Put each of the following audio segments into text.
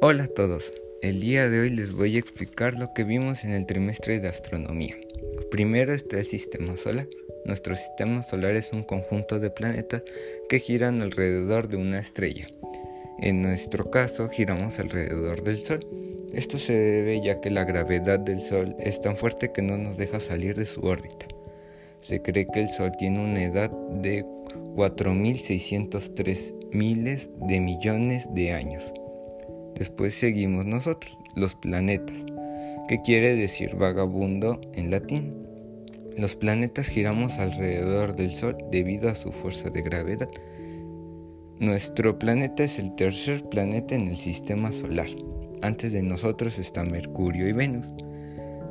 Hola a todos, el día de hoy les voy a explicar lo que vimos en el trimestre de astronomía. Primero está el sistema solar. Nuestro sistema solar es un conjunto de planetas que giran alrededor de una estrella. En nuestro caso giramos alrededor del Sol. Esto se debe ya que la gravedad del Sol es tan fuerte que no nos deja salir de su órbita. Se cree que el Sol tiene una edad de 4.603 miles de millones de años. Después seguimos nosotros, los planetas, que quiere decir vagabundo en latín. Los planetas giramos alrededor del Sol debido a su fuerza de gravedad. Nuestro planeta es el tercer planeta en el sistema solar. Antes de nosotros está Mercurio y Venus.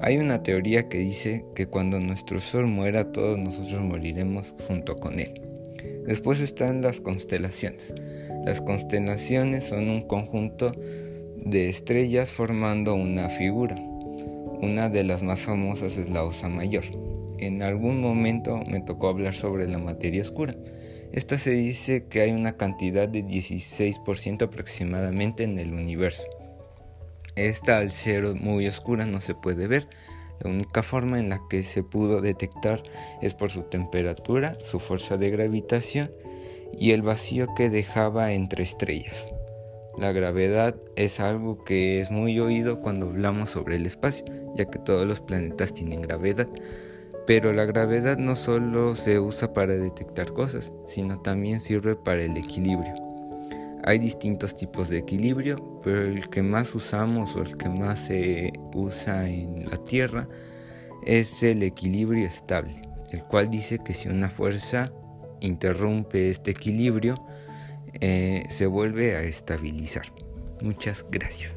Hay una teoría que dice que cuando nuestro Sol muera todos nosotros moriremos junto con él. Después están las constelaciones. Las constelaciones son un conjunto de estrellas formando una figura. Una de las más famosas es la Osa Mayor. En algún momento me tocó hablar sobre la materia oscura. Esta se dice que hay una cantidad de 16% aproximadamente en el universo. Esta al ser muy oscura no se puede ver. La única forma en la que se pudo detectar es por su temperatura, su fuerza de gravitación y el vacío que dejaba entre estrellas. La gravedad es algo que es muy oído cuando hablamos sobre el espacio, ya que todos los planetas tienen gravedad. Pero la gravedad no solo se usa para detectar cosas, sino también sirve para el equilibrio. Hay distintos tipos de equilibrio, pero el que más usamos o el que más se usa en la Tierra es el equilibrio estable, el cual dice que si una fuerza interrumpe este equilibrio, eh, se vuelve a estabilizar. Muchas gracias.